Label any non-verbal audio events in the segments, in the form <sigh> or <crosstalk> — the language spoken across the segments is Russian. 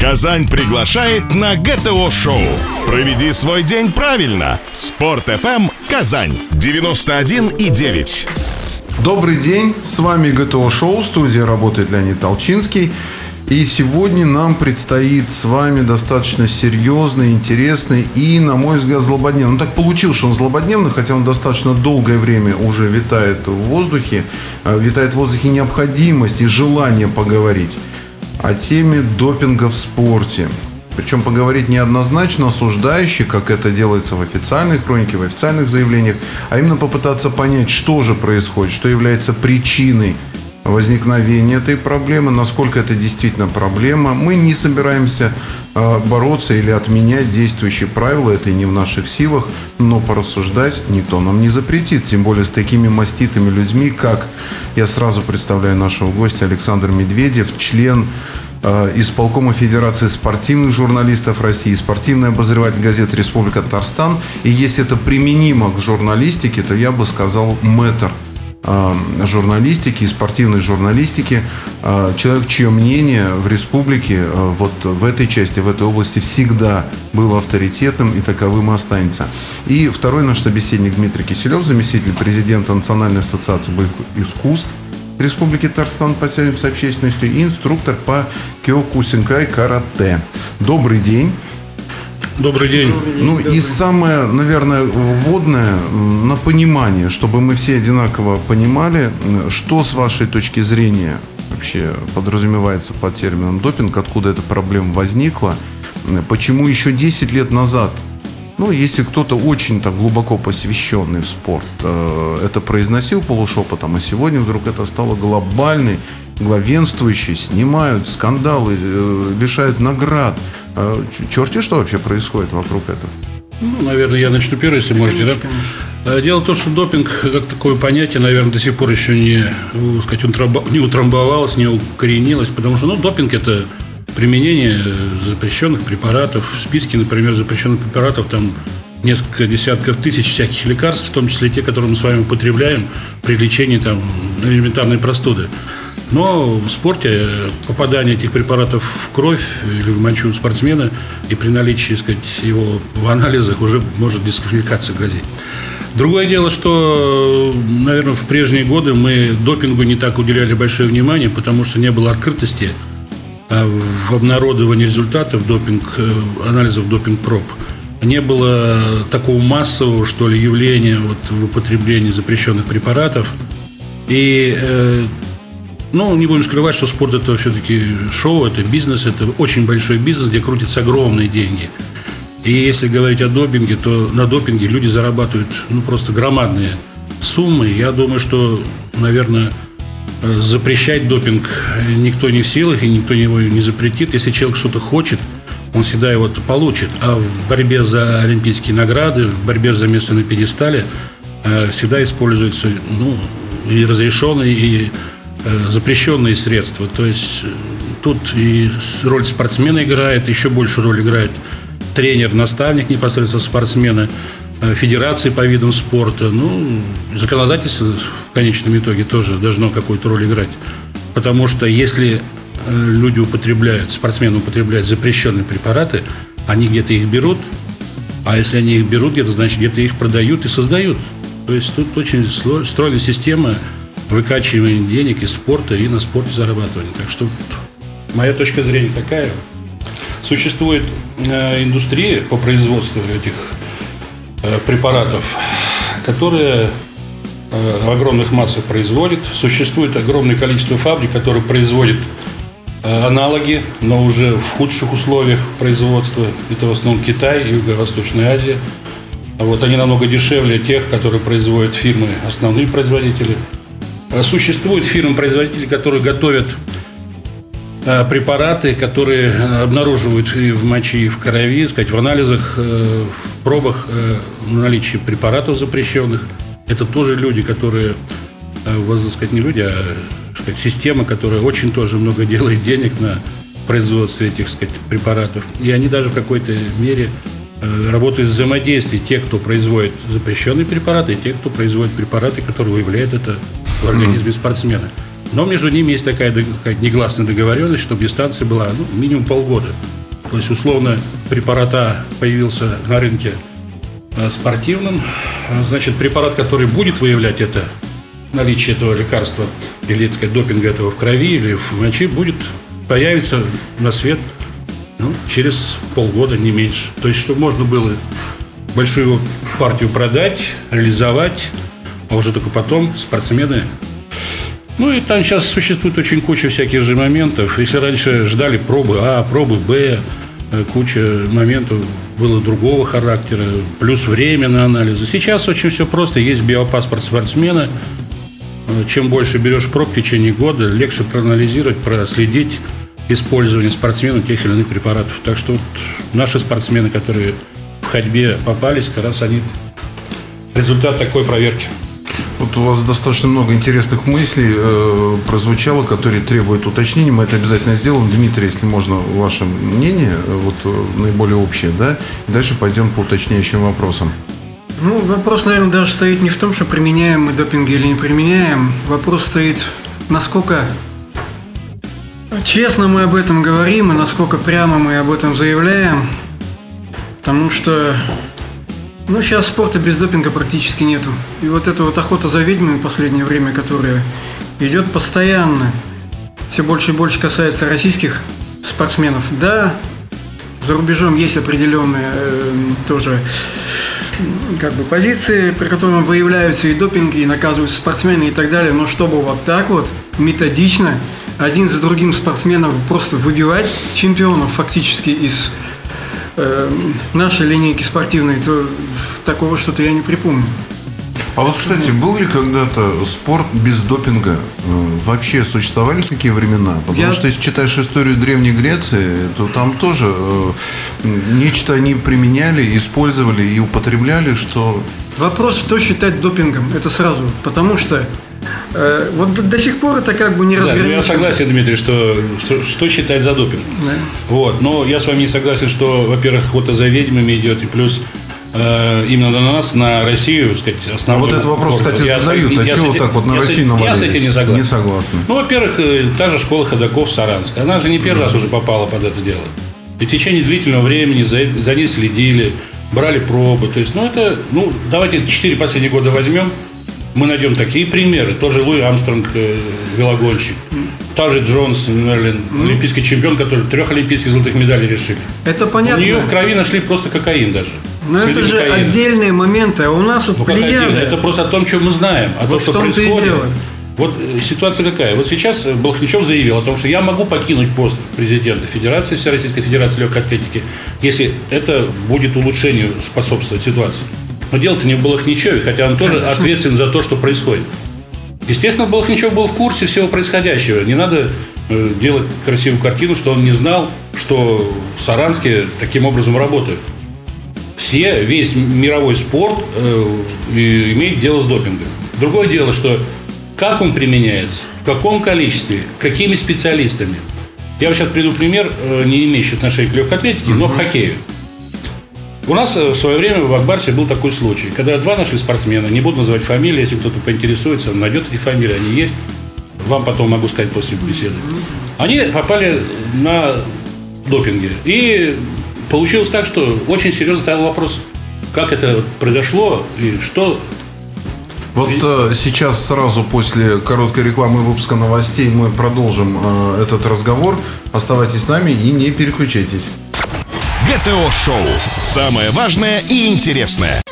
Казань приглашает на ГТО-шоу. Проведи свой день правильно. Спорт FM Казань 91 и 9. Добрый день, с вами ГТО Шоу, студия работает Леонид Толчинский. И сегодня нам предстоит с вами достаточно серьезный, интересный и, на мой взгляд, злободневный. Ну, так получилось, что он злободневный, хотя он достаточно долгое время уже витает в воздухе. Э, витает в воздухе необходимость и желание поговорить о теме допинга в спорте. Причем поговорить неоднозначно осуждающий, как это делается в официальной хронике, в официальных заявлениях, а именно попытаться понять, что же происходит, что является причиной возникновения этой проблемы, насколько это действительно проблема. Мы не собираемся э, бороться или отменять действующие правила, это не в наших силах, но порассуждать никто нам не запретит, тем более с такими маститыми людьми, как я сразу представляю нашего гостя Александр Медведев, член э, исполкома Федерации спортивных журналистов России, спортивный обозреватель газеты «Республика Татарстан». И если это применимо к журналистике, то я бы сказал мэтр – журналистики, спортивной журналистики, э, человек, чье мнение в республике э, вот в этой части, в этой области всегда было авторитетным и таковым останется. И второй наш собеседник Дмитрий Киселев, заместитель президента Национальной ассоциации боевых искусств Республики Татарстан по связям с общественностью и инструктор по киокусинкай карате. Добрый день. Добрый день. Ну и самое, наверное, вводное на понимание, чтобы мы все одинаково понимали, что с вашей точки зрения вообще подразумевается под термином допинг, откуда эта проблема возникла, почему еще 10 лет назад ну, если кто-то очень так глубоко посвященный в спорт э, это произносил полушепотом, а сегодня вдруг это стало глобальной, главенствующей, снимают скандалы, э, лишают наград. Э, черти что вообще происходит вокруг этого? Ну, наверное, я начну первый, если можете, да? Э, дело в том, что допинг, как такое понятие, наверное, до сих пор еще не, сказать, не утрамбовалось, не укоренилось, потому что, ну, допинг – это применение запрещенных препаратов. В списке, например, запрещенных препаратов там несколько десятков тысяч всяких лекарств, в том числе те, которые мы с вами употребляем при лечении там, элементарной простуды. Но в спорте попадание этих препаратов в кровь или в мочу спортсмена и при наличии сказать, его в анализах уже может дисквалификация грозить. Другое дело, что, наверное, в прежние годы мы допингу не так уделяли большое внимание, потому что не было открытости – а в обнародовании результатов допинг, э, анализов допинг-проб не было такого массового, что ли, явления вот, в употреблении запрещенных препаратов. И, э, ну, не будем скрывать, что спорт это все-таки шоу, это бизнес, это очень большой бизнес, где крутятся огромные деньги. И если говорить о допинге, то на допинге люди зарабатывают ну, просто громадные суммы. Я думаю, что, наверное, запрещать допинг никто не в силах и никто его не запретит. Если человек что-то хочет, он всегда его получит. А в борьбе за олимпийские награды, в борьбе за место на пьедестале э, всегда используются ну, и разрешенные, и запрещенные средства. То есть э, тут и роль спортсмена играет, еще больше роль играет тренер, наставник непосредственно спортсмена – Э, федерации по видам спорта. Ну, законодательство в конечном итоге тоже должно какую-то роль играть. Потому что если э, люди употребляют, спортсмены употребляют запрещенные препараты, они где-то их берут, а если они их берут где-то, значит, где-то их продают и создают. То есть тут очень стройная система выкачивания денег из спорта и на спорте зарабатывания. Так что моя точка зрения такая. Существует э, индустрия по производству этих Э, препаратов, которые э, в огромных массах производят. Существует огромное количество фабрик, которые производят э, аналоги, но уже в худших условиях производства. Это в основном Китай и Юго-Восточная Азия. А вот они намного дешевле тех, которые производят фирмы, основные производители. Существуют фирмы-производители, которые готовят препараты, которые обнаруживают и в моче, и в крови, сказать, в анализах, в пробах наличие препаратов запрещенных. Это тоже люди, которые, э, сказать, не люди, а сказать, система, которая очень тоже много делает денег на производстве этих сказать, препаратов. И они даже в какой-то мере э, работают в взаимодействии. Те, кто производит запрещенные препараты, и те, кто производит препараты, которые выявляют это в организме спортсмена. Но между ними есть такая, такая негласная договоренность, чтобы дистанция была ну, минимум полгода. То есть, условно, препарат А появился на рынке э, спортивном. Значит, препарат, который будет выявлять это наличие этого лекарства или, так сказать, допинга этого в крови или в моче, будет появиться на свет ну, через полгода, не меньше. То есть, чтобы можно было большую партию продать, реализовать, а уже только потом спортсмены ну и там сейчас существует очень куча всяких же моментов. Если раньше ждали пробы А, пробы Б, э, куча моментов было другого характера, плюс время на анализы. Сейчас очень все просто. Есть биопаспорт спортсмена. Э, чем больше берешь проб в течение года, легче проанализировать, проследить использование спортсмена тех или иных препаратов. Так что вот наши спортсмены, которые в ходьбе попались, как раз они результат такой проверки. Вот у вас достаточно много интересных мыслей э, прозвучало, которые требуют уточнения. Мы это обязательно сделаем. Дмитрий, если можно, ваше мнение, э, вот э, наиболее общее, да? И дальше пойдем по уточняющим вопросам. Ну, вопрос, наверное, даже стоит не в том, что применяем мы допинги или не применяем. Вопрос стоит, насколько честно мы об этом говорим и насколько прямо мы об этом заявляем. Потому что ну, сейчас спорта без допинга практически нету. И вот эта вот охота за ведьмами в последнее время, которая идет постоянно, все больше и больше касается российских спортсменов. Да, за рубежом есть определенные э, тоже как бы позиции, при которых выявляются и допинги, и наказываются спортсмены и так далее. Но чтобы вот так вот методично один за другим спортсменов просто выбивать чемпионов фактически из э, нашей линейки спортивной, то такого что-то я не припомню. А вот, кстати, был ли когда-то спорт без допинга? Э, вообще существовали такие времена? Потому я... что если читаешь историю Древней Греции, то там тоже э, нечто они применяли, использовали и употребляли, что... Вопрос, что считать допингом, это сразу. Потому что вот до, до сих пор это как бы не да, разграничено. Я согласен, Дмитрий, что, что, что считать за допинг. Да. Вот, но я с вами не согласен, что, во-первых, охота за ведьмами идет, и плюс э, именно на нас, на Россию, сказать, основной. А вот этот вопрос, город. кстати, я, задают. Я, а я чего так вот на я Россию навалились? Я с этим не согласен. Не согласен. Ну, во-первых, э, та же школа ходаков Саранска. Она же не первый раз уже попала под это дело. И в течение длительного времени за, за ней следили, брали пробы. То есть, ну, это, ну, давайте 4 последних года возьмем – мы найдем такие примеры. Тот же Луи Амстронг, э, велогонщик. Та же Джонс Мерлин, mm. олимпийский чемпион, который трех олимпийских золотых медалей решили. Это понятно. У нее в крови нашли просто кокаин даже. Но это же кокаина. отдельные моменты, а у нас вот ну, плеяды. Это просто о том, что мы знаем, о вот том, что происходит. Вот э, ситуация какая? Вот сейчас Балхничев заявил о том, что я могу покинуть пост президента Федерации, Всероссийской Федерации легкой атлетики, если это будет улучшению способствовать ситуации. Но дело-то не в Балахничеве, хотя он тоже ответственен за то, что происходит. Естественно, Балахничев был в курсе всего происходящего. Не надо э, делать красивую картину, что он не знал, что в Саранске таким образом работают. Все, весь мировой спорт э, имеет дело с допингом. Другое дело, что как он применяется, в каком количестве, какими специалистами. Я вот сейчас приду пример, э, не имеющий отношения к легкой атлетике, но к хоккею. У нас э, в свое время в Акбарсе был такой случай, когда два наших спортсмена, не буду называть фамилии, если кто-то поинтересуется, он найдет эти фамилии, они есть. Вам потом могу сказать после беседы. Они попали на допинге. И получилось так, что очень серьезно стоял вопрос, как это произошло и что вот э, сейчас сразу после короткой рекламы выпуска новостей мы продолжим э, этот разговор. Оставайтесь с нами и не переключайтесь. ГТО-шоу. Самое важное и интересное.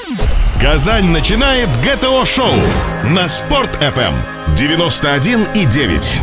Казань начинает ГТО-шоу на Спорт-ФМ 91,9.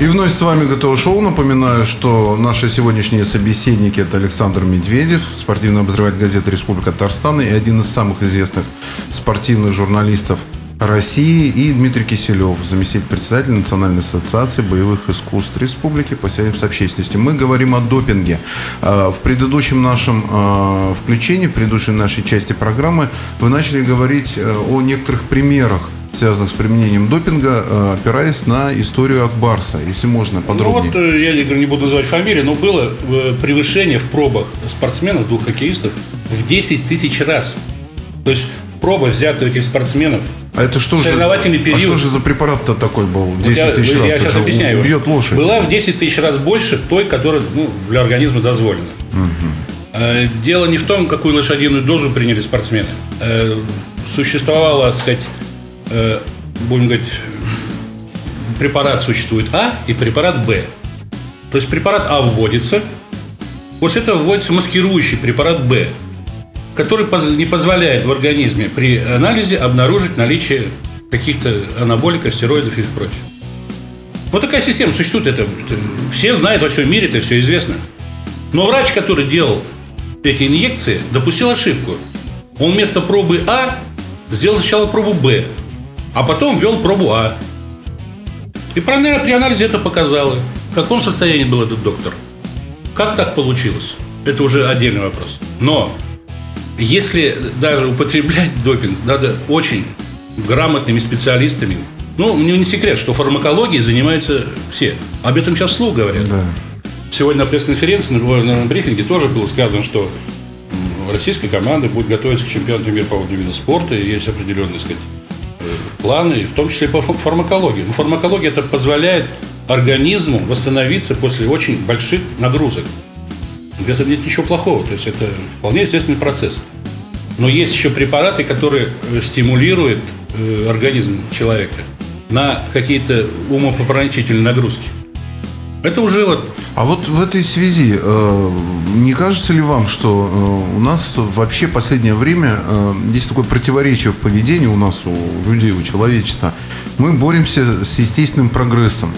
И вновь с вами ГТО Шоу. Напоминаю, что наши сегодняшние собеседники это Александр Медведев, спортивный обозреватель газеты «Республика Татарстан» и один из самых известных спортивных журналистов России и Дмитрий Киселев, заместитель председателя Национальной ассоциации боевых искусств Республики по связям с общественностью. Мы говорим о допинге. А, в предыдущем нашем а, включении, в предыдущей нашей части программы вы начали говорить э, о некоторых примерах связанных с применением допинга, э, опираясь на историю Акбарса, если можно подробнее. Ну вот, э, я не буду называть фамилии, но было превышение в пробах спортсменов, двух хоккеистов, в 10 тысяч раз. То есть проба взята у этих спортсменов А это что же? Соревновательный период. А что же за препарат-то такой был? 10 я, тысяч раз. я сейчас объясняю. Убьет лошадь. Была в 10 тысяч раз больше той, которая ну, для организма дозволена. Э, Дело не в том, какую лошадиную дозу приняли спортсмены. Э, Существовало, так сказать, э, будем говорить, препарат существует А и препарат Б. То есть препарат А вводится, после этого вводится маскирующий препарат Б, который не позволяет в организме при анализе обнаружить наличие каких-то анаболиков, стероидов и прочего. Вот такая система существует. Это, это все знают во всем мире, это все известно. Но врач, который делал эти инъекции, допустил ошибку. Он вместо пробы А сделал сначала пробу Б, а потом ввел пробу А. И при анализе это показало. В каком состоянии был этот доктор? Как так получилось? Это уже отдельный вопрос. Но если даже употреблять допинг, надо очень грамотными специалистами. Ну, мне не секрет, что фармакологией занимаются все. Об этом сейчас вслух говорят. Да. Сегодня на пресс-конференции, на, брифинге тоже было сказано, что российская команда будет готовиться к чемпионату мира по водным видам спорта, и есть определенные, так сказать, э, планы, в том числе по фа- фармакологии. Но фармакология это позволяет организму восстановиться после очень больших нагрузок. В этом нет ничего плохого, то есть это вполне естественный процесс. Но есть еще препараты, которые э, стимулируют э, организм человека на какие-то умопомрачительные нагрузки. Это уже вот А вот в этой связи, э, не кажется ли вам, что у нас вообще последнее время есть такое противоречие в поведении у нас, у людей, у человечества? Мы боремся с естественным прогрессом.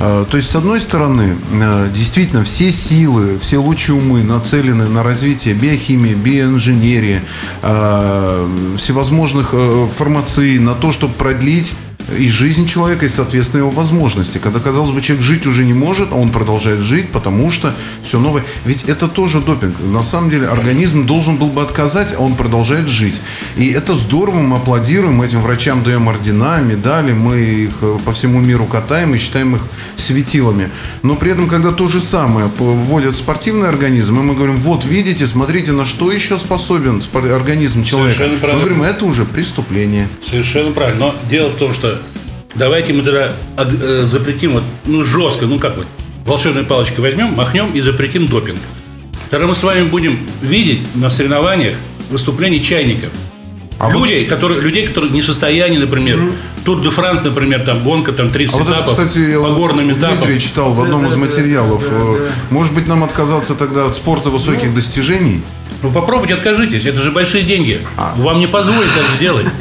Э, То есть, с одной стороны, э, действительно, все силы, все лучшие умы нацелены на развитие биохимии, биоинженерии, э, всевозможных фармаций, на то, чтобы продлить и жизнь человека, и, соответственно, его возможности. Когда, казалось бы, человек жить уже не может, а он продолжает жить, потому что все новое. Ведь это тоже допинг. На самом деле, организм должен был бы отказать, а он продолжает жить. И это здорово, мы аплодируем, мы этим врачам даем ордена, медали, мы их э, по всему миру катаем и считаем их светилами. Но при этом, когда то же самое вводят в спортивный организм, и мы говорим, вот, видите, смотрите, на что еще способен организм человека. Совершенно Мы правильно. говорим, это уже преступление. Совершенно правильно. Но дело в том, что давайте мы тогда ог- э, запретим вот, ну, жестко, ну как вот, волшебной палочкой возьмем, махнем и запретим допинг. Тогда мы с вами будем видеть на соревнованиях выступления чайников. А Люди, которые, людей, которые не в состоянии, например, Тур де Франс, например, там гонка, там 30 А вот это, этапов кстати, я по горным этапам. Дмитрий читал в одном Да, из материалов. да, да. Может быть, нам отказаться тогда от спорта высоких достижений? Ну попробуйте, откажитесь, это же большие деньги. А. Вам не позволят так сделать. <laughs>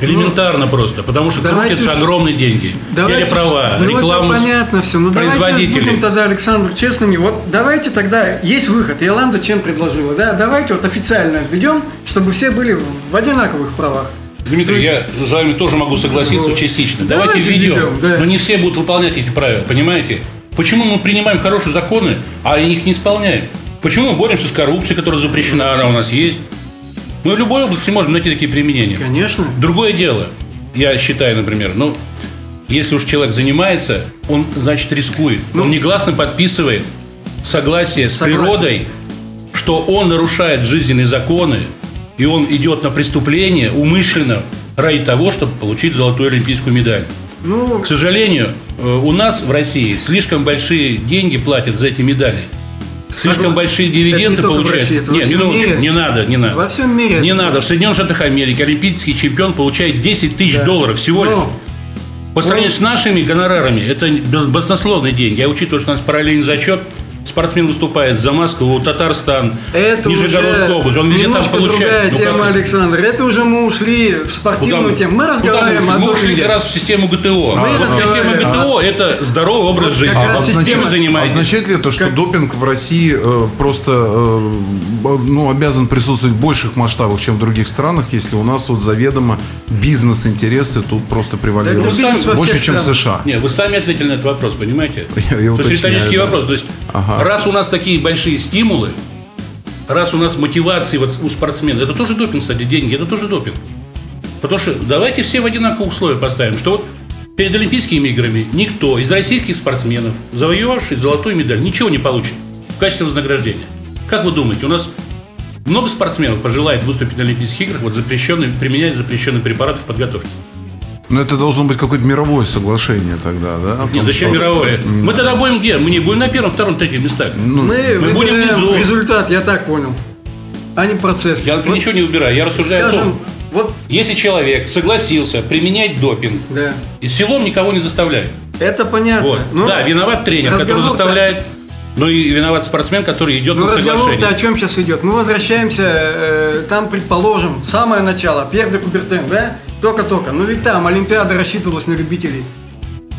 Элементарно просто, потому что крутятся уж- огромные деньги. Давайте, Телеправа, ну, реклама это понятно все. Ну, давайте будем тогда, Александр, честными. Вот давайте тогда, есть выход. Иоланда чем предложила? Да, давайте вот официально введем, чтобы все были в одинаковых правах. Дмитрий, То я с вами тоже могу согласиться Ну, частично. давайте Давайте введем. введем, да. Но не все будут выполнять эти правила, понимаете? Почему мы принимаем хорошие законы, а их не исполняем? Почему мы боремся с коррупцией, которая запрещена, она у нас есть? Мы в любой области можем найти такие применения. Конечно. Другое дело, я считаю, например, ну, если уж человек занимается, он, значит, рискует. Ну, он негласно подписывает согласие с Согласен. природой, что он нарушает жизненные законы, и он идет на преступление умышленно ради того, чтобы получить золотую олимпийскую медаль. Ну, К сожалению, э, у нас в России слишком большие деньги платят за эти медали. Слишком Согласен. большие не дивиденды в получают. России, всем минуточку, мире. не надо, не надо. Во всем мире Не надо. В Соединенных Штатах Америки олимпийский чемпион получает 10 тысяч Да. долларов всего Ну, лишь. По сравнению с нашими гонорарами, это баснословные деньги. Я учитываю, что у нас параллельный зачет, спортсмен выступает за Москву, Татарстан, это Нижегородская уже область. Он везде там получает. другая Ну, тема, как- Александр. Это уже мы ушли в Куда спортивную мы? тему. Мы Куда мы разговариваем ушли? о Мы ушли как раз в систему ГТО. Мы А вот система разговариваем. ГТО – это здоровый образ жизни. как раз Чем занимаетесь? Означает ли это, что Как- допинг в России э, просто э, ну, обязан присутствовать в больших масштабах, чем в других странах, если у нас вот заведомо бизнес-интересы тут просто превалируют? Да Больше, чем в. США. Не, вы сами ответили на этот вопрос, понимаете? Я- я То есть риторический да. вопрос. То есть, Ага. Раз у нас такие большие стимулы, раз у нас мотивации вот у спортсмена, это тоже допинг, кстати, деньги, это тоже допинг. Потому что давайте все в одинаковые условия поставим, что вот перед Олимпийскими играми никто из российских спортсменов, завоевавший золотую медаль, ничего не получит в качестве вознаграждения. Как вы думаете, у нас много спортсменов пожелает выступить на Олимпийских играх, вот запрещенные, применять запрещенные препараты в подготовке? Но это должно быть какое-то мировое соглашение тогда, да? Нет, том, зачем что... мировое? Мы тогда будем где? Мы не будем на первом, втором, третьем местах. Ну, мы, мы будем внизу. результат, я так понял. А не процесс. Я вот ничего не убираю. Я рассуждаю скажем, о том, вот... если человек согласился применять допинг, да. и силом никого не заставляет. Это понятно. Вот. Но да, виноват тренер, который заставляет ну и виноват спортсмен, который идет ну, на соглашение. разговор о чем сейчас идет? Мы возвращаемся, э, там, предположим, самое начало, Пьер де Кубертен, да? Только-только. Но ведь там Олимпиада рассчитывалась на любителей.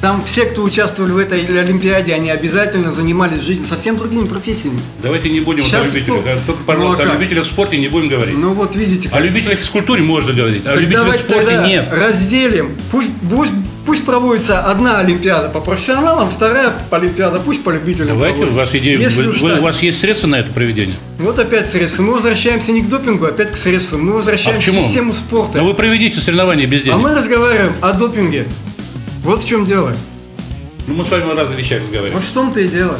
Там все, кто участвовали в этой Олимпиаде, они обязательно занимались в жизни совсем другими профессиями. Давайте не будем Сейчас о любителях. Спор... Только, пожалуйста, ну, а о любителях в спорте не будем говорить. Ну вот видите. Как... О любителях в физкультуре можно говорить, а о любителях в спорте нет. Разделим. Пусть, пусть, пусть проводится одна Олимпиада по профессионалам, вторая Олимпиада пусть по любителям Давайте, проводится. у вас идея, Если вы, у вас есть средства на это проведение? Вот опять средства. Мы возвращаемся не к допингу, а опять к средствам. Мы возвращаемся а к систему спорта. Но вы проведите соревнования без денег. А мы разговариваем о допинге. Вот в чем дело. Ну, мы с вами разных вещах разговариваем. Вот в том-то и дело.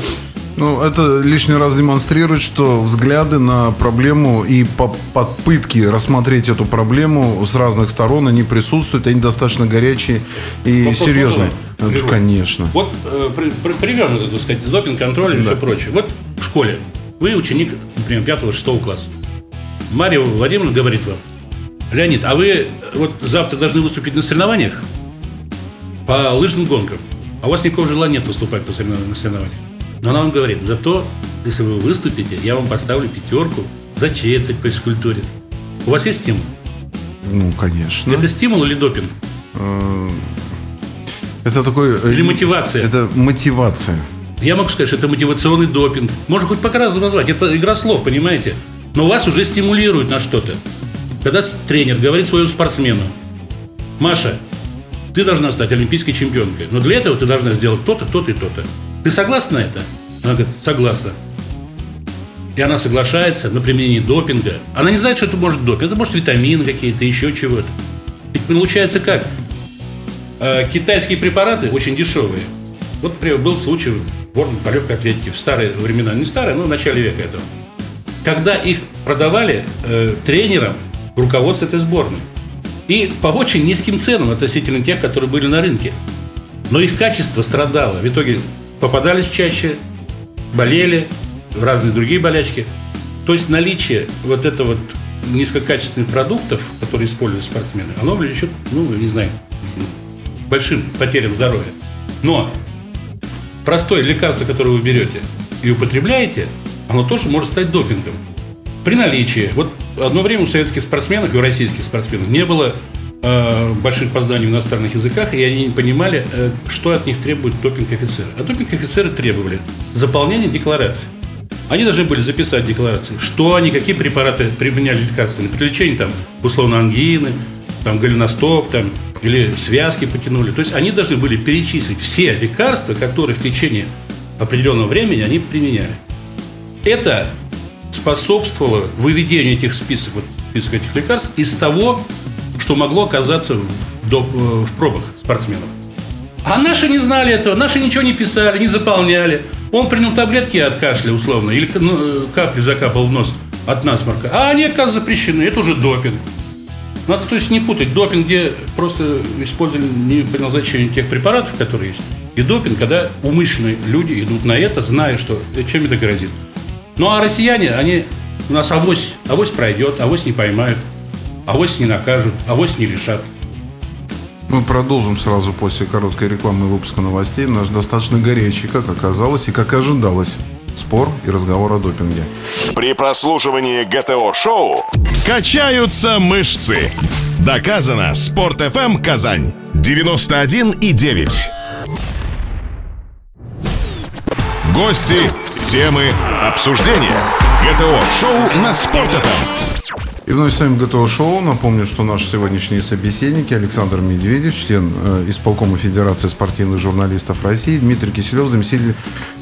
Ну, это лишний раз демонстрирует, что взгляды на проблему и попытки рассмотреть эту проблему с разных сторон, они присутствуют, они достаточно горячие и Вопрос серьезные. Ну, конечно. Вот э, при, при, так сказать, допинг-контроль и да. все прочее. Вот в школе вы ученик, например, 5-6 класса. Мария Владимировна говорит вам, Леонид, а вы э, вот завтра должны выступить на соревнованиях по лыжным гонкам а у вас никакого желания нет выступать по соревнованиям. Но она вам говорит, зато, если вы выступите, я вам поставлю пятерку за четверть по физкультуре. У вас есть стимул? Ну, конечно. Это стимул или допинг? Э, это такой... Э, или мотивация? Это мотивация. Я могу сказать, что это мотивационный допинг. Можно хоть по разу назвать. Это игра слов, понимаете? Но вас уже стимулирует на что-то. Когда тренер говорит своему спортсмену, Маша, ты должна стать олимпийской чемпионкой. Но для этого ты должна сделать то-то, то-то и то-то. Ты согласна на это? Она говорит, согласна. И она соглашается на применение допинга. Она не знает, что это может допинг. Это может витамины какие-то, еще чего-то. Ведь получается как? Э, китайские препараты очень дешевые. Вот, был случай в сборной по легкой атлетике в старые времена, не старые, но в начале века этого. Когда их продавали э, тренерам руководство этой сборной. И по очень низким ценам относительно тех, которые были на рынке. Но их качество страдало. В итоге попадались чаще, болели, разные другие болячки. То есть наличие вот этого вот низкокачественных продуктов, которые используют спортсмены, оно влечет, ну, не знаю, большим потерям здоровья. Но простое лекарство, которое вы берете и употребляете, оно тоже может стать допингом. При наличии, вот одно время у советских спортсменов и у российских спортсменов не было больших познаний в иностранных языках, и они не понимали, э, что от них требует допинг-офицеры. А допинг-офицеры требовали заполнения декларации. Они должны были записать декларации, что они, какие препараты применяли лекарственные при лечении, там, условно, ангины, там, голеностоп, там, или связки потянули. То есть они должны были перечислить все лекарства, которые в течение определенного времени они применяли. Это способствовало выведению этих списков, вот, списков этих лекарств из того, что могло оказаться э, в пробах спортсменов. А наши не знали этого, наши ничего не писали, не заполняли. Он принял таблетки от кашля, условно, или ну, э, капли закапал в нос от насморка. А они, оказывается, запрещены. Это уже допинг. Надо, то есть, не путать допинг, где просто использовали не по назначению тех препаратов, которые есть, и допинг, когда умышленные люди идут на это, зная, что э, чем это грозит. Ну а россияне, они у нас авось, авось пройдет, авось не поймают, авось не накажут, авось не решат. Мы продолжим сразу после короткой рекламы выпуска новостей. Наш достаточно горячий, как оказалось и как ожидалось, спор и разговор о допинге. При прослушивании ГТО-шоу качаются мышцы. Доказано. Спорт FM Казань. 91 и 9. Гости Темы обсуждения. ГТО-шоу на Спорт.ФМ. И вновь с вами ГТО Шоу. Напомню, что наши сегодняшние собеседники Александр Медведев, член э, исполкома Федерации спортивных журналистов России, Дмитрий Киселев, заместитель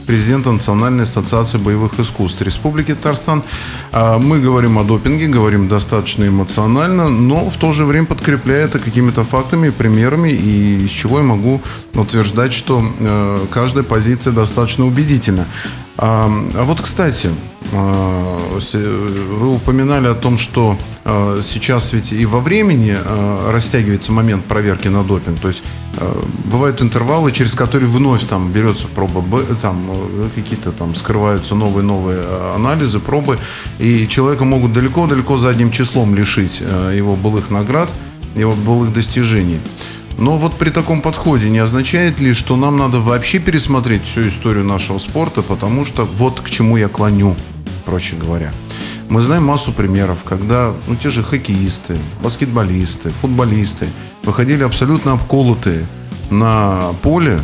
президента Национальной ассоциации боевых искусств Республики Татарстан. А мы говорим о допинге, говорим достаточно эмоционально, но в то же время подкрепляя это какими-то фактами, примерами, и из чего я могу утверждать, что э, каждая позиция достаточно убедительна. А, а вот, кстати, э, с- вы упоминали о том, что э, сейчас ведь и во времени э, растягивается момент проверки на допинг. То есть э, бывают интервалы, через которые вновь там берется проба, там э, какие-то там скрываются новые-новые э, анализы, пробы, и человека могут далеко-далеко задним числом лишить э, его былых наград, его былых достижений. Но вот при таком подходе не означает ли, что нам надо вообще пересмотреть всю историю нашего спорта, потому что вот к чему я клоню, проще говоря. Мы знаем массу примеров, когда ну, те же хоккеисты, баскетболисты, футболисты выходили абсолютно обколотые на поле.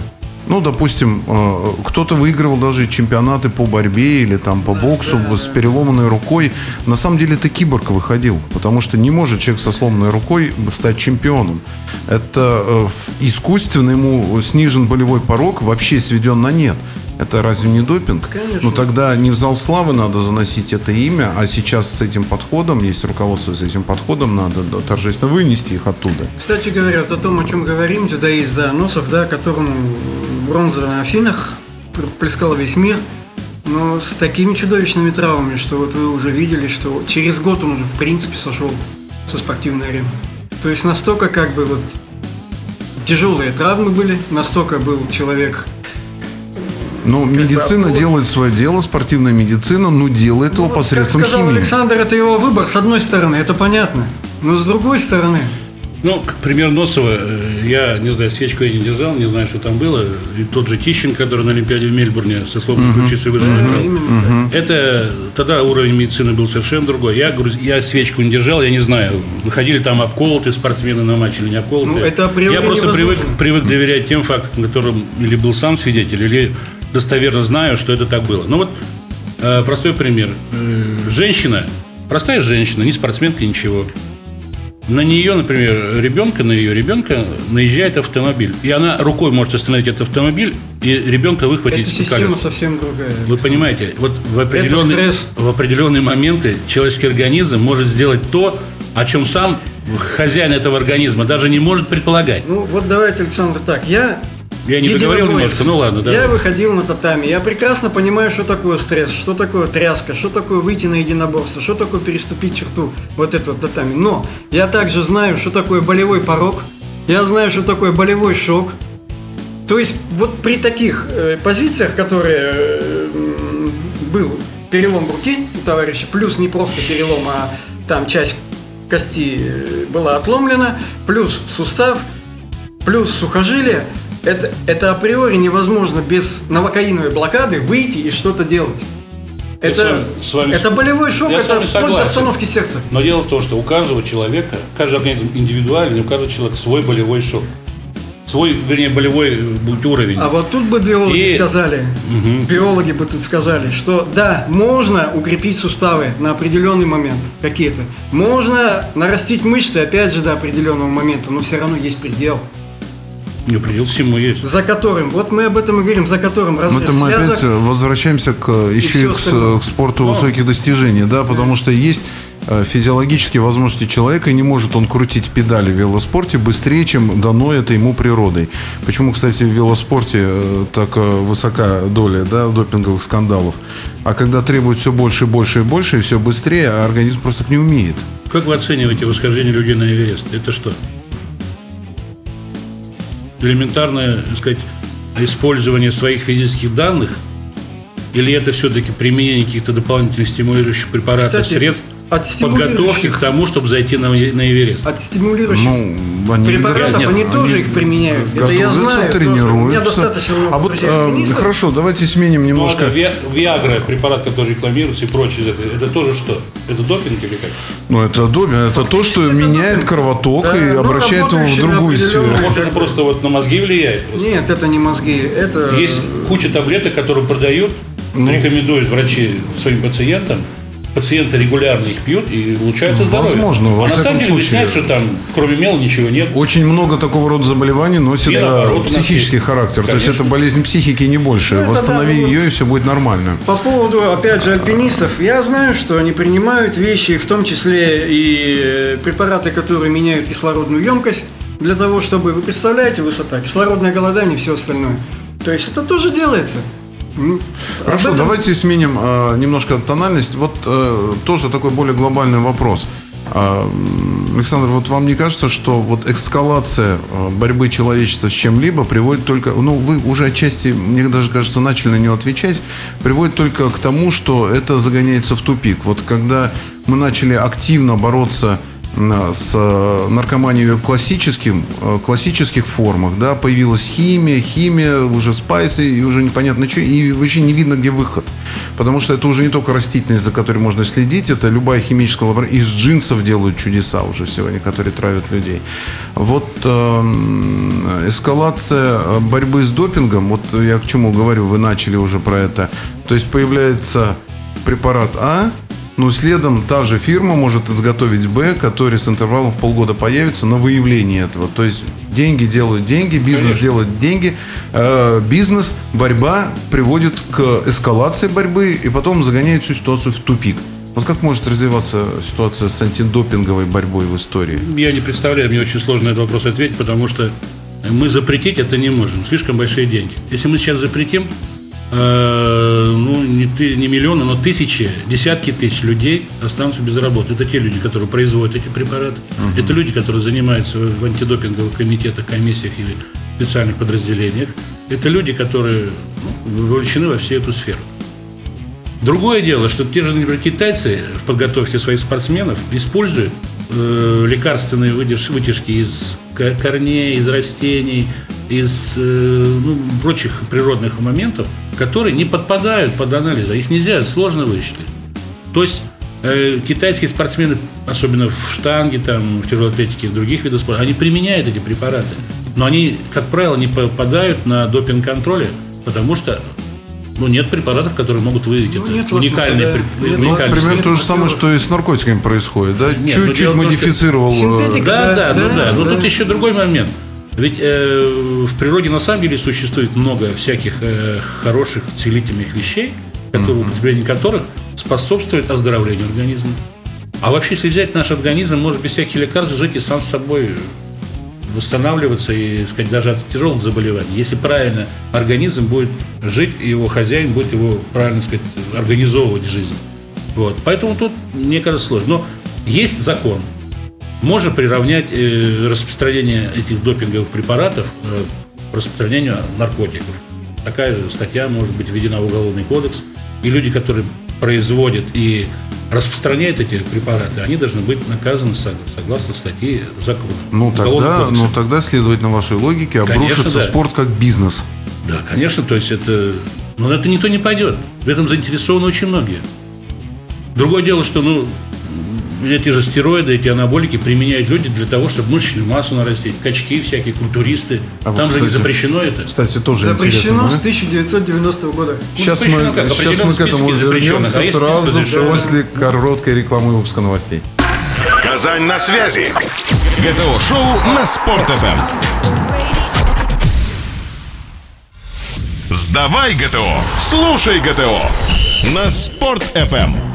Ну, допустим, э, кто-то выигрывал даже чемпионаты по борьбе или там по боксу с переломанной рукой. На самом деле это киборг выходил, потому что не может человек со сломанной рукой стать чемпионом. Это э, искусственно ему снижен болевой порог, вообще сведен на нет. Это разве не допинг? Конечно. Ну тогда не в зал славы надо заносить это имя, а сейчас с этим подходом, есть руководство с этим подходом, надо торжественно вынести их оттуда. Кстати говоря, вот о том, о чем говорим, дзюдоист, да, Носов, да, которому бронза на Афинах плескал весь мир, но с такими чудовищными травмами, что вот вы уже видели, что через год он уже в принципе сошел со спортивной арены. То есть настолько как бы вот тяжелые травмы были, настолько был человек Но медицина делает свое дело, спортивная медицина, но делает его Ну, вот, посредством как сказал химии. Александр, это его выбор, с одной стороны, это понятно. Но с другой стороны, Ну, к примеру Носова, э, я, не знаю, свечку я не держал, не знаю, что там было. И тот же Тищенко, который на Олимпиаде в Мельбурне со сломанной ключицей вышел. играл. именно Это тогда уровень медицины был совершенно другой. Я, говорю, я свечку не держал, я не знаю, выходили там обколотые спортсмены на матч или не обколотые. Ну, это я просто привык, привык доверять тем фактам, которым или был сам свидетель, или достоверно знаю, что это так было. Ну вот э, простой пример. Э, женщина, простая женщина, не спортсменка, ничего. На нее, например, ребенка, на ее ребенка наезжает автомобиль. И она рукой может остановить этот автомобиль и ребенка выхватить эта из система колес. совсем другая. Вы понимаете, вот в определенные, в определенные моменты человеческий организм может сделать то, о чем сам хозяин этого организма даже не может предполагать. Ну вот давайте, Александр, так, я... Я не договорил немножко, ну ладно, давай. Я выходил на татами, я прекрасно понимаю, что такое стресс, что такое тряска, что такое выйти на единоборство, что такое переступить черту вот вот татами. Но я также знаю, что такое болевой порог, я знаю, что такое болевой шок. То есть вот при таких э, позициях, которые э, был перелом руки у товарища, плюс не просто перелом, а там часть кости э, была отломлена, плюс сустав, плюс сухожилие, это, это априори невозможно без новокаиновой блокады выйти и что-то делать. Я Это, вами- с вами- это болевой шок, я это вплоть до остановки сердца. Но дело в том, что у каждого человека, каждый организм индивидуальный, у каждого человека свой болевой шок. Свой, вернее, болевой э, будь уровень. А вот тут бы биологи И- сказали, Мгм. биологи бы тут сказали, что да, можно укрепить суставы на определенный момент какие-то. Можно нарастить мышцы, опять же, до определенного момента, но все равно есть предел, Не предел всему есть. за которым, вот мы об этом и говорим, за которым разрыв это мы связок, опять возвращаемся к, еще и к, остальное. к спорту Но- высоких достижений, да, потому что есть э, физиологические возможности человека, и не может он крутить педали в велоспорте быстрее, чем дано это ему природой. Почему, кстати, в велоспорте э, так э, высока доля да, допинговых скандалов? А когда требует все больше и больше и больше, и все быстрее, а организм просто не умеет. Как вы оцениваете восхождение людей на Эверест? Это что? Элементарное, так сказать, использование своих физических данных? Или это все-таки применение каких-то дополнительных стимулирующих препаратов, Кстати, средств от подготовки к тому, чтобы зайти на, на Эверест? от стимулирующих Ну, они препаратов нет, они тоже их применяют. Это я знаю. тоже. тренируются. У меня достаточно много а вот э, хорошо, давайте сменим Ну, немножко. это Ви- Виагра, препарат, который рекламируется и прочее, это, это тоже что? Это допинг или как? Ну, это допинг, это то, что это меняет допинг. кровоток Да, и ну, обращает его в другую сферу. определенном- Может, это просто вот на мозги влияет? просто? Нет, это не мозги, это... Есть куча таблеток, которые продают, Ну. рекомендуют врачи своим пациентам. Пациенты регулярно их пьют и улучшается здоровье. Возможно, во а на самом деле случае. выясняется, что там кроме мела ничего нет. Очень много такого рода заболеваний носит э, наоборот, психический есть. характер. То есть Конечно. это болезнь психики не больше. Ну, Восстанови да, ну, ее, и все будет нормально. По поводу, опять же, альпинистов, я знаю, что они принимают вещи, в том числе и препараты, которые меняют кислородную емкость, для того, чтобы, вы представляете, высота, кислородное голодание и все остальное. То есть это тоже делается. Хорошо, этом... давайте сменим э, немножко тональность. Вот э, тоже такой более глобальный вопрос. А, Александр, вот вам не кажется, что вот эскалация э, борьбы человечества с чем-либо приводит только, ну, вы уже отчасти, мне даже кажется, начали на него отвечать, приводит только к тому, что это загоняется в тупик. Вот когда мы начали активно бороться с э, наркоманией в классическим, э, классических формах, да, появилась химия, химия, уже спайсы, и уже непонятно что, и вообще не видно, где выход. Потому что это уже не только растительность, за которой можно следить, это любая химическая лаборатория. Из джинсов делают чудеса уже сегодня, которые травят людей. Вот э, эскалация борьбы с допингом, вот я к чему говорю, вы начали уже про это. То есть появляется препарат А, но следом та же фирма может изготовить Б, который с интервалом в полгода появится на выявление этого. То есть деньги делают деньги, бизнес Конечно. делает деньги. Э, бизнес, борьба приводит к эскалации борьбы и потом загоняет всю ситуацию в тупик. Вот как может развиваться ситуация с антидопинговой борьбой в истории? Я не представляю, мне очень сложно на этот вопрос ответить, потому что мы запретить это не можем. Слишком большие деньги. Если мы сейчас запретим, Э, ну, не, ты, не миллионы, но тысячи, десятки тысяч людей останутся без работы. Это те люди, которые производят эти препараты. Угу. Это люди, которые занимаются в антидопинговых комитетах, комиссиях и специальных подразделениях. Это люди, которые ну, вовлечены во всю эту сферу. Другое дело, что те же, например, китайцы в подготовке своих спортсменов используют э, лекарственные вытяжки из корней, из растений, из э, ну, прочих природных моментов, которые не подпадают под анализы. Их нельзя сложно вычислить. То есть э, китайские спортсмены, особенно в штанге, там, в тяжелой атлетике и в других видах спорта, они применяют эти препараты. Но они, как правило, не попадают на допинг-контроле, потому что ну, нет препаратов, которые могут выявить ну, это. Нет, уникальные, вот, да. ну, примерно то же самое, что и с наркотиками происходит, да? Ну, Чуть-чуть модифицировал. Э, Синтетика, да, да, да, ну да. Но тут еще другой момент. Ведь э, в природе на самом деле существует много всяких э, хороших целительных вещей, которые, употребление которых способствует оздоровлению организма. А вообще, если взять наш организм, может без всяких лекарств жить и сам с собой восстанавливаться и, сказать, даже от тяжелых заболеваний. Если правильно организм будет жить, его хозяин будет его, правильно сказать, организовывать жизнь. Вот. Поэтому тут, мне кажется, сложно. Но есть закон, можно приравнять э, распространение этих допинговых препаратов э, к распространению наркотиков. Такая же статья может быть введена в Уголовный кодекс. И люди, которые производят и распространяют эти препараты, они должны быть наказаны согласно статье закона. Ну тогда, ну тогда, следовательно, вашей логике, обрушится конечно, да. спорт как бизнес. Да, конечно, то есть это... Но это никто не пойдет. В этом заинтересованы очень многие. Другое дело, что ну, эти же стероиды, эти анаболики применяют люди для того, чтобы мышечную массу нарастить. Качки всякие, культуристы. А Там вот, же кстати, не запрещено это. Кстати, тоже Запрещено с 1990 года. Сейчас, ну, мы, как, сейчас мы к этому вернемся а сразу после короткой рекламы выпуска новостей. Казань на связи. ГТО-шоу на Спорт.ФМ. Сдавай ГТО, слушай ГТО на Спорт.ФМ.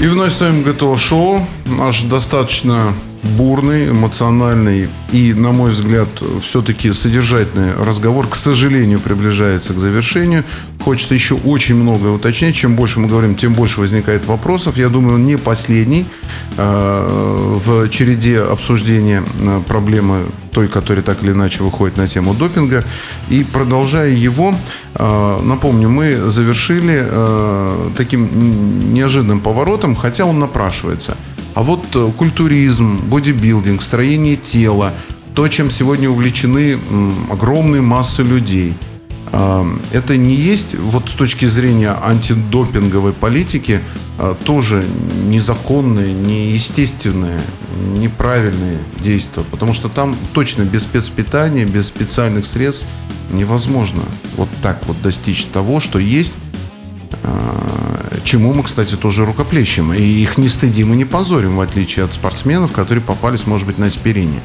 И вновь с вами ГТО Шоу. Наш достаточно бурный, эмоциональный и, на мой взгляд, все-таки содержательный разговор, к сожалению, приближается к завершению. Хочется еще очень многое уточнять. Чем больше мы говорим, тем больше возникает вопросов. Я думаю, он не последний э, в череде обсуждения э, проблемы той, которая так или иначе выходит на тему допинга. И продолжая его, э, напомню, мы завершили таким неожиданным поворотом, хотя он напрашивается. А вот культуризм, бодибилдинг, строение тела, то, чем сегодня увлечены огромные массы людей – это не есть, вот с точки зрения антидопинговой политики, а, тоже незаконные, неестественные, неправильные действия. Потому что там точно без спецпитания, без специальных средств невозможно вот так вот достичь того, что есть а, чему мы, кстати, тоже рукоплещем. И их не стыдим и не позорим, в отличие от спортсменов, которые попались, может быть, на аспирине.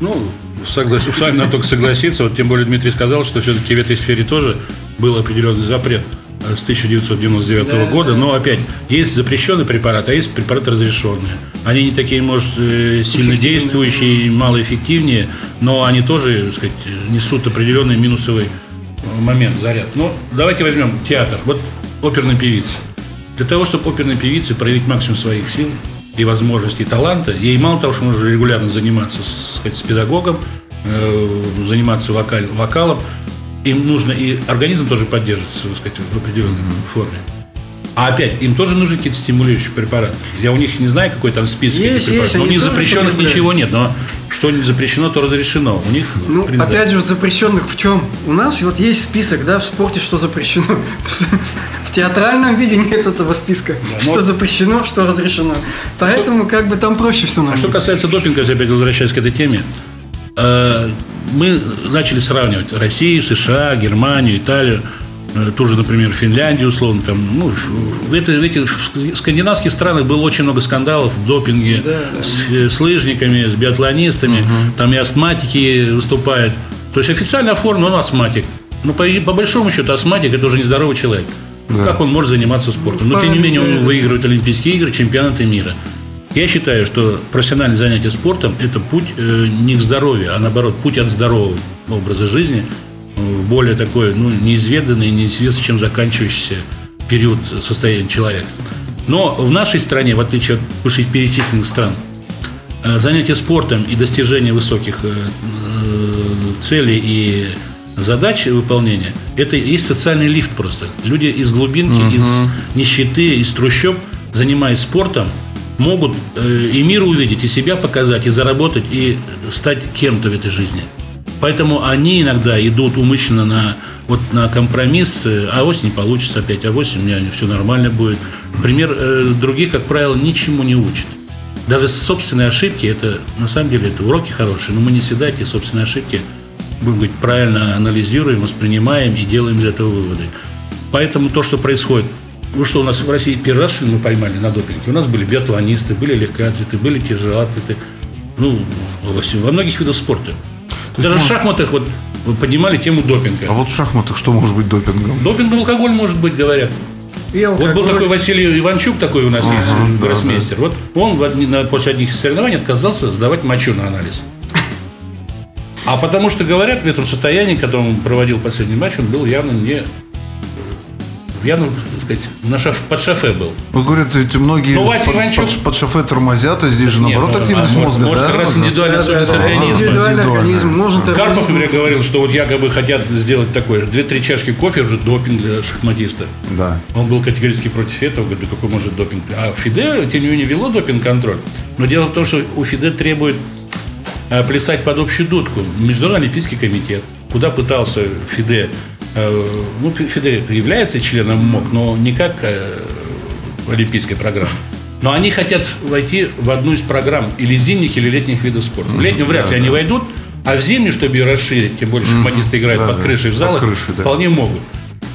Ну, соглас... с надо только согласиться. Вот тем более Дмитрий сказал, что все-таки в этой сфере тоже был определенный запрет э, с 1999 да, года. Но опять, есть запрещенные препараты, а есть препараты разрешенные. Они не такие, может, э, сильно действующие, малоэффективнее, но они тоже, так сказать, несут определенный минусовый момент, заряд. Ну, давайте возьмем театр. Вот оперная певица. Для того, чтобы оперной певице проявить максимум своих сил и возможностей, и таланта, ей мало того, что нужно регулярно заниматься с, сказать, с педагогом, э, заниматься вокаль, вокалом, им нужно и организм тоже поддерживать, так сказать, в определенной форме. А опять, им тоже нужны какие-то стимулирующие препараты. Я у них не знаю, какой там список есть, этих препаратов. Есть, но у них запрещенных ничего нет. Но что не запрещено, то разрешено. У них, ну, опять же, запрещенных в чем? У нас вот есть список, да, в спорте, что запрещено. В театральном виде нет <laughs> этого списка. Да, что но... запрещено, что разрешено. Поэтому, как бы, там проще все нам. А что касается допинга, если опять возвращаясь к этой теме, э, мы начали сравнивать Россию, США, Германию, Италию. Э, ту же, например, Финляндию, условно, там, ну, в, это, в этих скандинавских странах было очень много скандалов в допинге да, да. С, э, с лыжниками, с биатлонистами, угу. там и астматики выступают. То есть официально оформлен он астматик. Но по, по большому счету астматик это уже нездоровый человек. Да. Как он может заниматься спортом? Но тем не менее он выигрывает Олимпийские игры, чемпионаты мира. Я считаю, что профессиональное занятие спортом – это путь э, не к здоровью, а наоборот, путь от здорового образа жизни – более такой, ну, неизведанный, неизвестно чем заканчивающийся период состояния человека. Но в нашей стране, в отличие от вышеперечисленных стран, э, занятие спортом и достижение высоких э, целей и задач выполнения – это есть социальный лифт просто. Люди из глубинки, угу. из нищеты, из трущоб, занимаясь спортом, могут и мир увидеть, и себя показать, и заработать, и стать кем-то в этой жизни. Поэтому они иногда идут умышленно на, вот, на компромисс, а осень не получится опять, а осень у меня все нормально будет. Пример э, других, как правило, ничему не учат. Даже собственные ошибки, это на самом деле это уроки хорошие, но мы не всегда эти собственные ошибки будем говорить, правильно анализируем, воспринимаем и делаем из этого выводы. Поэтому то, что происходит ну что, у нас в России первый раз, что мы поймали на допинге? У нас были биатлонисты, были легкоатлеты, были тяжелоатлеты. Ну, во многих видах спорта. То Даже в шахматах вот поднимали тему допинга. А вот в шахматах что может быть допингом? Допинг алкоголь может быть, говорят. И вот был такой Василий Иванчук, такой у нас ага, есть да, гроссмейстер. Да. Вот он в одни, после одних соревнований отказался сдавать мочу на анализ. А потому что, говорят, в этом состоянии, когда он проводил последний матч, он был явно не явно, так сказать, на шаф, под шофе был. Ну, говорят, ведь многие Но Вася под, под, под шофе тормозят, а здесь же наоборот Нет, активность а, мозга, может, да? Может, как раз индивидуальная да, особенность да, организма. Индивидуальный организм. Карпов, например, говорил, что вот якобы хотят сделать такое, две-три чашки кофе уже допинг для шахматиста. Да. Он был категорически против этого, говорит, да какой может допинг. А ФИДЕ, тем не менее, вело допинг-контроль. Но дело в том, что у ФИДЕ требует плясать под общую дудку. Международный Олимпийский комитет, куда пытался ФИДЕ Э, ну, Федерик является членом МОК, но не как э, олимпийской программы. Но они хотят войти в одну из программ или зимних, или летних видов спорта. В летнем вряд ли они войдут, а в зимнюю, чтобы ее расширить, тем более шахматисты играют да, под крышей в залах, крышей, да. вполне могут.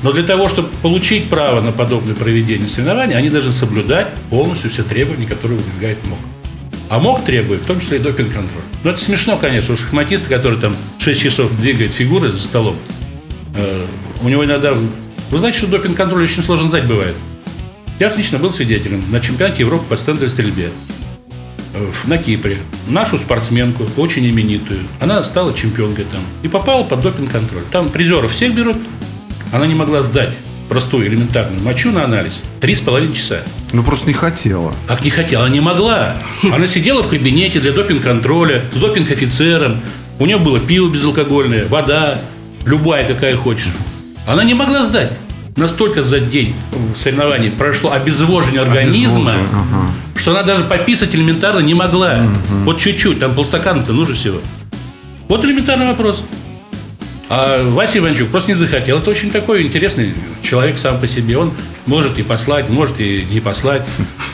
Но для того, чтобы получить право на подобное проведение соревнований, они должны соблюдать полностью все требования, которые выдвигает МОК. А МОК требует, в том числе и допинг-контроль. Но это смешно, конечно, у шахматиста, который там 6 часов двигает фигуры за столом, Э, у него иногда... Вы знаете, что допинг-контроль очень сложно сдать бывает. Я отлично был свидетелем на чемпионате Европы по стендовой стрельбе э, на Кипре. Нашу спортсменку, очень именитую. Она стала чемпионкой там. И попала под допинг-контроль. Там призеров всех берут. Она не могла сдать простую элементарную мочу на анализ три с половиной часа. Ну, просто не хотела. Как не хотела? Не могла. <laughs> Она сидела в кабинете для допинг-контроля с допинг-офицером. У нее было пиво безалкогольное, вода, любая, какая хочешь. Она не могла сдать. Настолько за день соревнований прошло обезвоживание организма, ага. что она даже пописать элементарно не могла. Угу. Вот чуть-чуть, там полстакана-то нужно всего. Вот элементарный вопрос. А Вася Иванчук просто не захотел. Это очень такой интересный человек сам по себе. Он может и послать, может и не послать.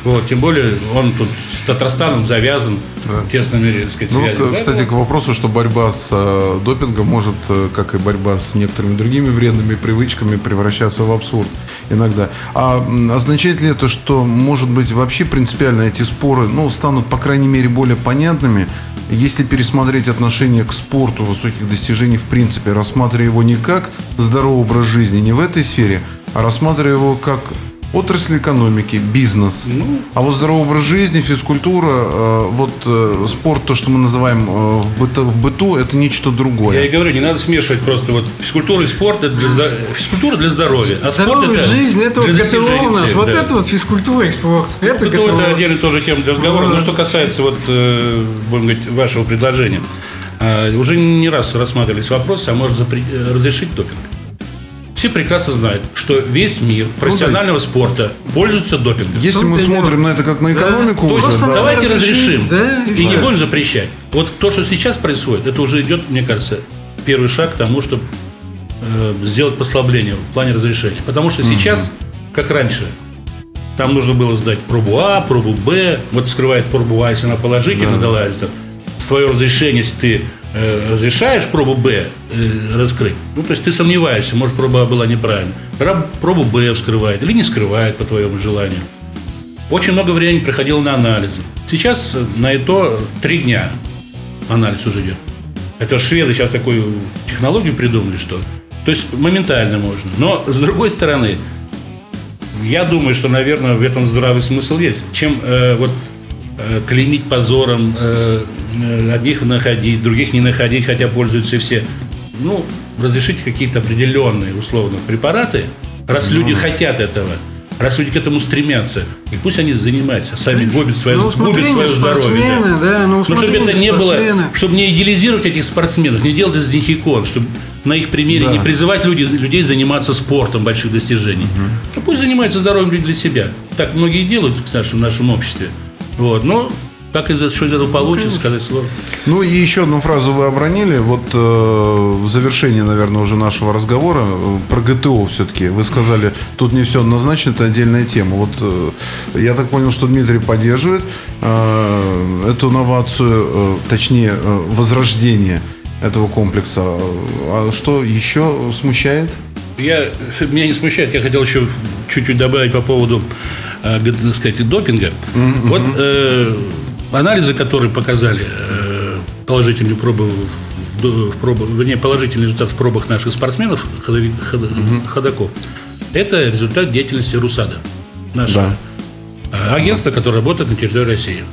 Вот, тем более он тут с Татарстаном завязан да. тесными, так сказать, ну, связями. Вот, кстати, к вопросу, что борьба с э, допингом может, э, как и борьба с некоторыми другими вредными привычками, превращаться в абсурд иногда. А означает ли это, что, может быть, вообще принципиально эти споры ну, станут, по крайней мере, более понятными, если пересмотреть отношение к спорту, высоких достижений в принципе, рассматривая его не как здоровый образ жизни, не в этой сфере, а рассматривая его как отрасль экономики, бизнес. Ну. А вот здоровый образ жизни, физкультура, э, вот э, спорт, то, что мы называем э, в, быту, в быту, это нечто другое. Я и говорю, не надо смешивать просто вот физкультура и спорт, это для, физкультура для здоровья, а спорт это жизнь, это вот для ГТО у нас. целей, Вот да. это вот физкультура и спорт. Это ГТО это отдельная тоже тема для разговора. Вот. Но что касается вот, э, будем говорить, вашего предложения, а, уже не раз рассматривались вопросы, а может запре- разрешить допинг. Все прекрасно знают, что весь мир профессионального спорта пользуется допингом. Если том-то мы смотрим на это как на Да. экономику То уже, есть да. давайте разрешим да, и и не будем запрещать. Вот то, что сейчас происходит, это уже идет, мне кажется, первый шаг к тому, чтобы э, сделать послабление в плане разрешения. Потому что сейчас, как раньше, там нужно было сдать пробу А, пробу Б. Вот скрывает пробу А, если она положительно дала, это свое разрешение, если ты разрешаешь пробу Б э, раскрыть, ну, то есть ты сомневаешься, может, проба А была неправильной. Тогда пробу Б вскрывает или не скрывает по твоему желанию. Очень много времени приходило на анализы. Сейчас э, на это три дня анализ уже идет. Это шведы сейчас такую технологию придумали, что... То есть моментально можно. Но, с другой стороны, я думаю, что, наверное, в этом здравый смысл есть. Чем э, вот э, клеймить позором, э, э, одних находить, других не находить, хотя пользуются все. Ну, разрешите какие-то определенные, условно, препараты, раз люди хотят этого, раз люди к этому стремятся, и пусть они занимаются, сами губят свое, На губят свое здоровье. да. да, на Ну, чтобы это не было, чтобы не идеализировать этих спортсменов, не делать из них икон, чтобы на их примере Да. не призывать люди, людей заниматься спортом больших достижений. Ну, пусть занимаются здоровьем люди для себя. Так многие делают в нашем, в нашем обществе. Вот. Но как из, что из этого получится, сказать сложно. Ну и еще одну фразу вы обронили. Вот э, в завершении, наверное, уже нашего разговора э, про ГТО все-таки. Вы сказали, тут не все однозначно, это отдельная тема. Вот э, я так понял, что Дмитрий поддерживает э, эту новацию, э, точнее, э, возрождение этого комплекса. А что еще смущает? Я, меня не смущает, я хотел еще чуть-чуть добавить по поводу, э, так сказать, допинга. Вот э, анализы, которые показали э, положительные пробы в, пробах, вернее, положительный результат в пробах наших спортсменов, ходови- ходо- ходоков, это результат деятельности РУСАДА, нашего э, агентства, которое работает на территории России.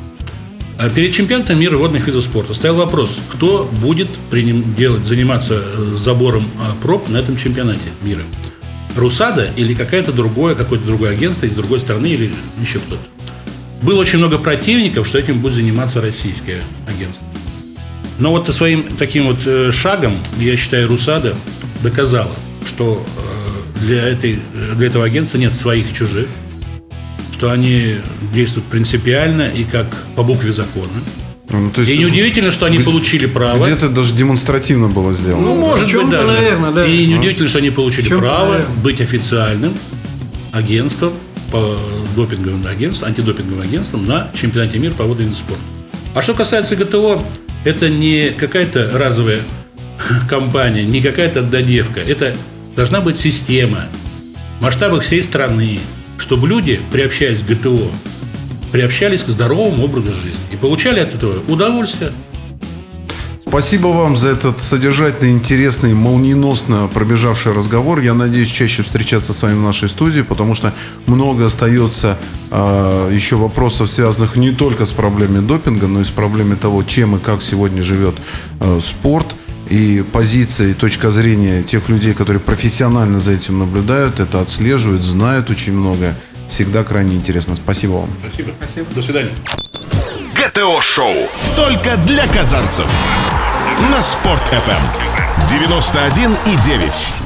А Перед чемпионатом мира водных видов спорта стоял вопрос, кто будет приним- делать, заниматься э, забором а, проб на этом чемпионате мира. Русада или какое-то другое, какое-то другое агентство из другой страны или еще кто-то. Было очень много противников, что этим будет заниматься российское агентство. Но вот своим таким вот э, шагом, я считаю, Русада доказала, что э, для, этой, для этого агентства нет своих и чужих, что они действуют принципиально и как по букве закона. Ну, то И неудивительно, что они где- получили право. Где-то даже демонстративно было сделано. Ну, может быть, даже. наверное, да. И неудивительно, что они получили право наверное. быть официальным агентством по допинговым агентствам, антидопинговым агентством на чемпионате мира по водным спорта. А что касается ГТО, это не какая-то разовая <laughs> компания, не какая-то додевка. Это должна быть система в масштабах всей страны, чтобы люди, приобщаясь к ГТО, приобщались к здоровому образу жизни и получали от этого удовольствие. Спасибо вам за этот содержательный, интересный, молниеносно пробежавший разговор. Я надеюсь чаще встречаться с вами в нашей студии, потому что много остается э, еще вопросов, связанных не только с проблемой допинга, но и с проблемой того, чем и как сегодня живет э, спорт. И позиция и точка зрения тех людей, которые профессионально за этим наблюдают, это отслеживают, знают очень многое. Всегда крайне интересно. Спасибо вам. Спасибо. Спасибо. До свидания. ГТО-шоу. Только для казанцев. На Спорт FM. 91,9.